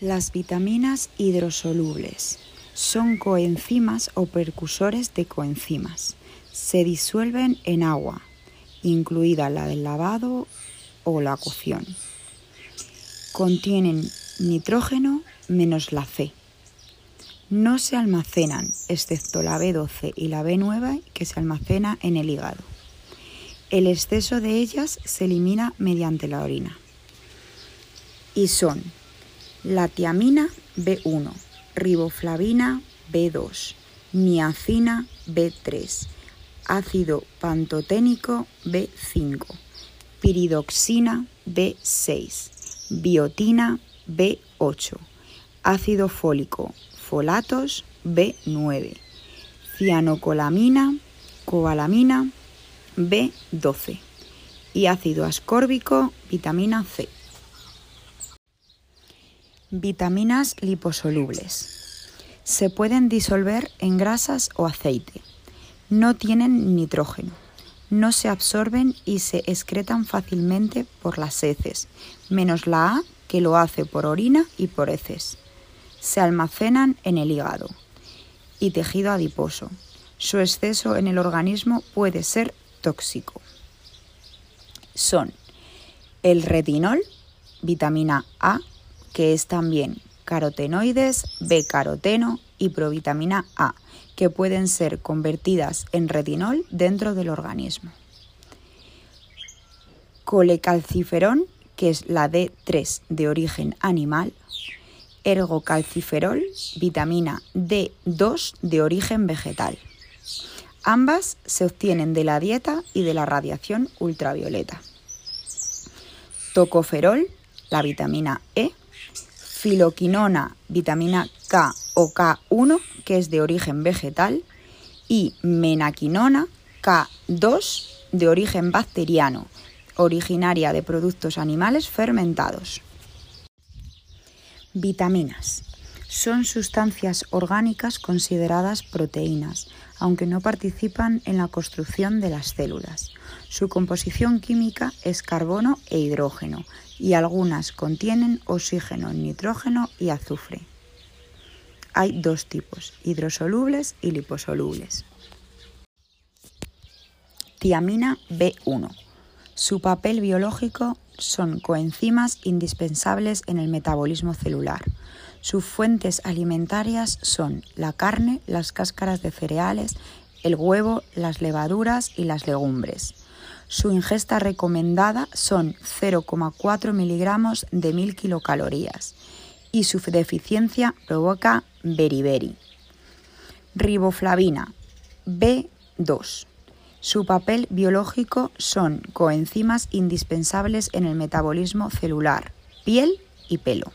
Las vitaminas hidrosolubles son coenzimas o precursores de coenzimas. Se disuelven en agua, incluida la del lavado o la cocción. Contienen nitrógeno menos la C. No se almacenan, excepto la B12 y la B9 que se almacena en el hígado. El exceso de ellas se elimina mediante la orina. Y son la tiamina B1, riboflavina B2, niacina B3, ácido pantoténico B5, piridoxina B6, biotina B8, ácido fólico, folatos B9, cianocolamina, cobalamina B12 y ácido ascórbico, vitamina C. Vitaminas liposolubles. Se pueden disolver en grasas o aceite. No tienen nitrógeno. No se absorben y se excretan fácilmente por las heces, menos la A que lo hace por orina y por heces. Se almacenan en el hígado y tejido adiposo. Su exceso en el organismo puede ser tóxico. Son el retinol, vitamina A, que es también carotenoides, B-caroteno y provitamina A, que pueden ser convertidas en retinol dentro del organismo. Colecalciferol, que es la D3 de origen animal, ergocalciferol, vitamina D2 de origen vegetal. Ambas se obtienen de la dieta y de la radiación ultravioleta. Tocoferol, la vitamina E, filoquinona, vitamina K o K1, que es de origen vegetal, y menaquinona, K2, de origen bacteriano, originaria de productos animales fermentados. Vitaminas. Son sustancias orgánicas consideradas proteínas, aunque no participan en la construcción de las células. Su composición química es carbono e hidrógeno y algunas contienen oxígeno, nitrógeno y azufre. Hay dos tipos, hidrosolubles y liposolubles. Tiamina B1. Su papel biológico son coenzimas indispensables en el metabolismo celular. Sus fuentes alimentarias son la carne, las cáscaras de cereales, el huevo, las levaduras y las legumbres. Su ingesta recomendada son 0,4 miligramos de 1000 kilocalorías y su deficiencia provoca beriberi. Riboflavina B2. Su papel biológico son coenzimas indispensables en el metabolismo celular, piel y pelo.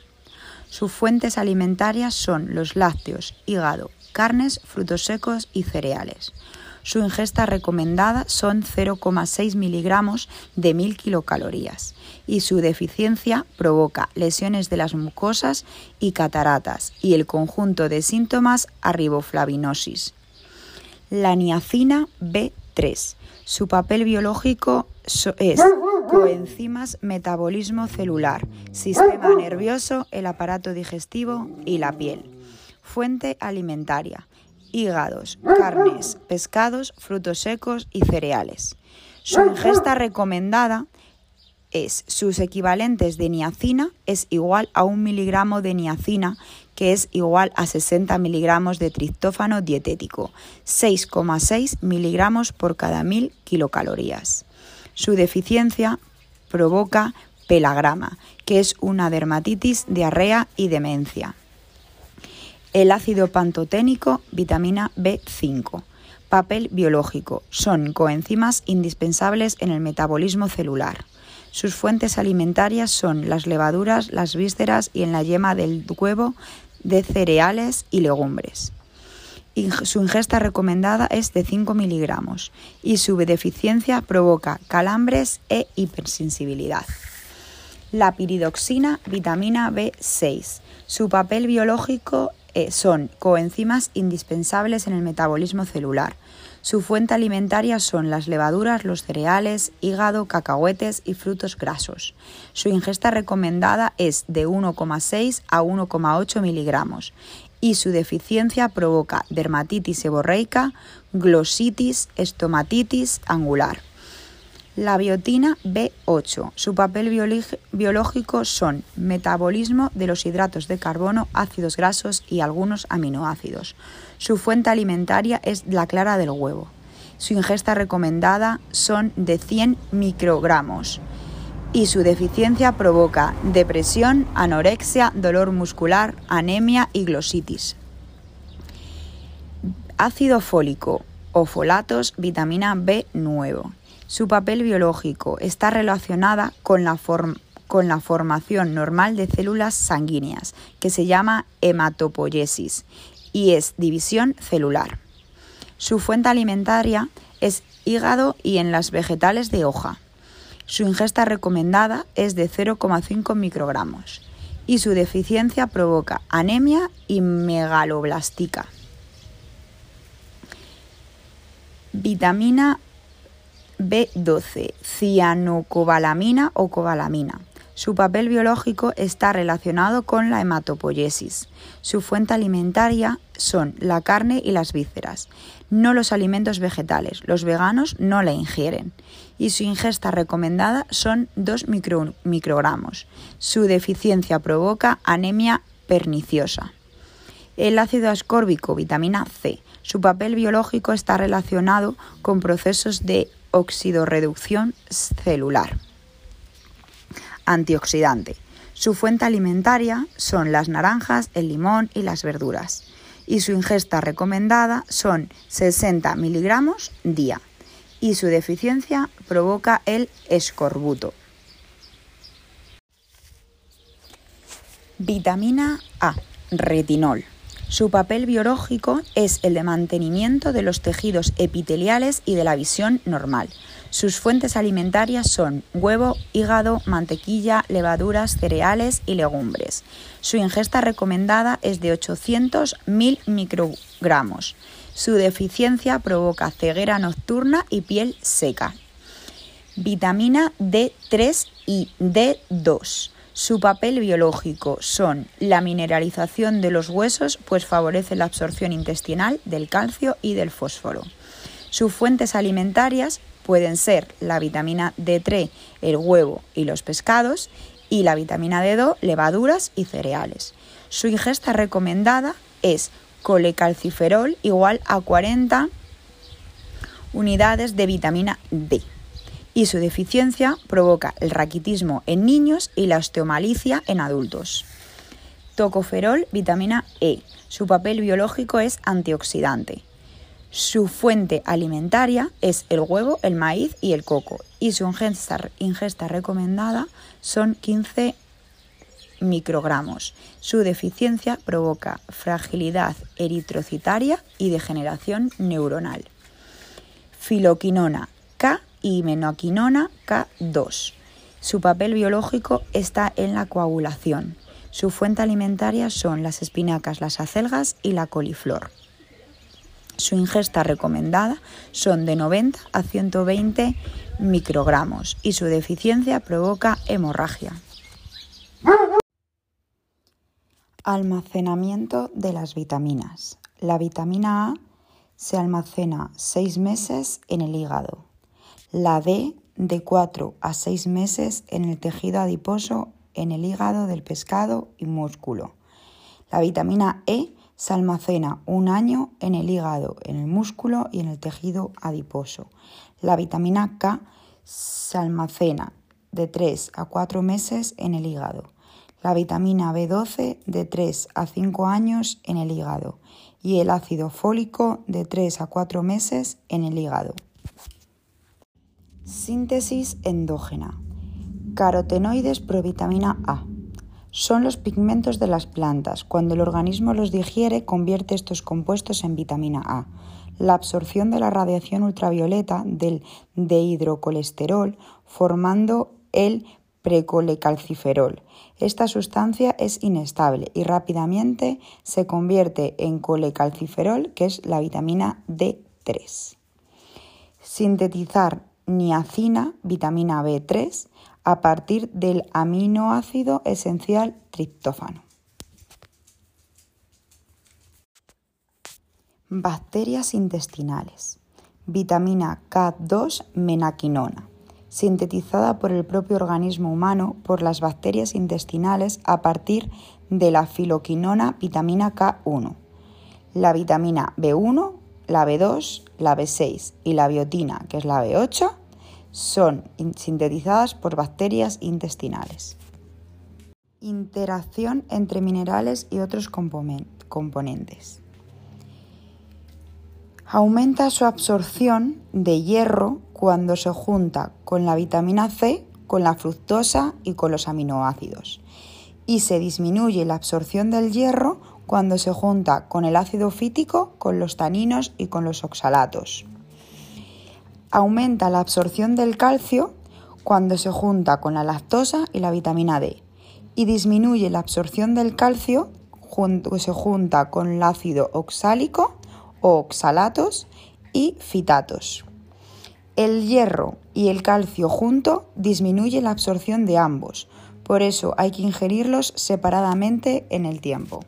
Sus fuentes alimentarias son los lácteos, hígado, carnes, frutos secos y cereales. Su ingesta recomendada son 0,6 miligramos de 1000 kilocalorías y su deficiencia provoca lesiones de las mucosas y cataratas y el conjunto de síntomas arriboflavinosis. La niacina B3. Su papel biológico es coenzimas, metabolismo celular, sistema nervioso, el aparato digestivo y la piel. Fuente alimentaria hígados, carnes, pescados, frutos secos y cereales. Su ingesta recomendada es sus equivalentes de niacina es igual a un miligramo de niacina que es igual a 60 miligramos de triptófano dietético, 6,6 miligramos por cada mil kilocalorías. Su deficiencia provoca pelagrama, que es una dermatitis, diarrea y demencia. El ácido pantoténico, vitamina B5. Papel biológico. Son coenzimas indispensables en el metabolismo celular. Sus fuentes alimentarias son las levaduras, las vísceras y en la yema del huevo de cereales y legumbres. Su ingesta recomendada es de 5 miligramos y su deficiencia provoca calambres e hipersensibilidad. La piridoxina, vitamina B6. Su papel biológico eh, son coenzimas indispensables en el metabolismo celular. Su fuente alimentaria son las levaduras, los cereales, hígado, cacahuetes y frutos grasos. Su ingesta recomendada es de 1,6 a 1,8 miligramos y su deficiencia provoca dermatitis seborreica, glositis, estomatitis angular. La biotina B8. Su papel biológico son metabolismo de los hidratos de carbono, ácidos grasos y algunos aminoácidos. Su fuente alimentaria es la clara del huevo. Su ingesta recomendada son de 100 microgramos y su deficiencia provoca depresión, anorexia, dolor muscular, anemia y glositis. Ácido fólico o folatos, vitamina B9. Su papel biológico está relacionada con la, con la formación normal de células sanguíneas, que se llama hematopoiesis, y es división celular. Su fuente alimentaria es hígado y en las vegetales de hoja. Su ingesta recomendada es de 0,5 microgramos y su deficiencia provoca anemia y megaloblástica. Vitamina B12, cianocobalamina o cobalamina. Su papel biológico está relacionado con la hematopoiesis. Su fuente alimentaria son la carne y las vísceras, no los alimentos vegetales. Los veganos no la ingieren. Y su ingesta recomendada son 2 microgramos. Su deficiencia provoca anemia perniciosa. El ácido ascórbico, vitamina C. Su papel biológico está relacionado con procesos de oxidorreducción celular. Antioxidante. Su fuente alimentaria son las naranjas, el limón y las verduras. Y su ingesta recomendada son 60 miligramos día. Y su deficiencia provoca el escorbuto. Vitamina A. Retinol. Su papel biológico es el de mantenimiento de los tejidos epiteliales y de la visión normal. Sus fuentes alimentarias son huevo, hígado, mantequilla, levaduras, cereales y legumbres. Su ingesta recomendada es de 800.000 microgramos. Su deficiencia provoca ceguera nocturna y piel seca. Vitamina D3 y D2. Su papel biológico son la mineralización de los huesos, pues favorece la absorción intestinal del calcio y del fósforo. Sus fuentes alimentarias pueden ser la vitamina D3, el huevo y los pescados, y la vitamina D2, levaduras y cereales. Su ingesta recomendada es colecalciferol igual a 40 unidades de vitamina D y su deficiencia provoca el raquitismo en niños y la osteomalicia en adultos. Tocoferol, vitamina E. Su papel biológico es antioxidante. Su fuente alimentaria es el huevo, el maíz y el coco y su ingesta, ingesta recomendada son 15 microgramos. Su deficiencia provoca fragilidad eritrocitaria y degeneración neuronal. Filoquinona K y menoquinona K2. Su papel biológico está en la coagulación. Su fuente alimentaria son las espinacas, las acelgas y la coliflor. Su ingesta recomendada son de 90 a 120 microgramos y su deficiencia provoca hemorragia. Almacenamiento de las vitaminas. La vitamina A se almacena seis meses en el hígado, la D de 4 a 6 meses en el tejido adiposo, en el hígado del pescado y músculo. La vitamina E se almacena un año en el hígado, en el músculo y en el tejido adiposo. La vitamina K se almacena de 3 a 4 meses en el hígado. La vitamina B12 de 3 a 5 años en el hígado y el ácido fólico de 3 a 4 meses en el hígado. Síntesis endógena. Carotenoides provitamina A. Son los pigmentos de las plantas. Cuando el organismo los digiere, convierte estos compuestos en vitamina A. La absorción de la radiación ultravioleta del dehidrocolesterol formando el precolecalciferol. Esta sustancia es inestable y rápidamente se convierte en colecalciferol, que es la vitamina D3. Sintetizar niacina, vitamina B3, a partir del aminoácido esencial triptófano. Bacterias intestinales. Vitamina K2 menaquinona, sintetizada por el propio organismo humano por las bacterias intestinales a partir de la filoquinona vitamina K1. La vitamina B1, la B2, la B6 y la biotina, que es la B8, son sintetizadas por bacterias intestinales. Interacción entre minerales y otros componentes. Aumenta su absorción de hierro cuando se junta con la vitamina C, con la fructosa y con los aminoácidos. Y se disminuye la absorción del hierro cuando se junta con el ácido fítico, con los taninos y con los oxalatos aumenta la absorción del calcio cuando se junta con la lactosa y la vitamina D y disminuye la absorción del calcio cuando se junta con el ácido oxálico o oxalatos y fitatos. El hierro y el calcio junto disminuye la absorción de ambos, por eso hay que ingerirlos separadamente en el tiempo.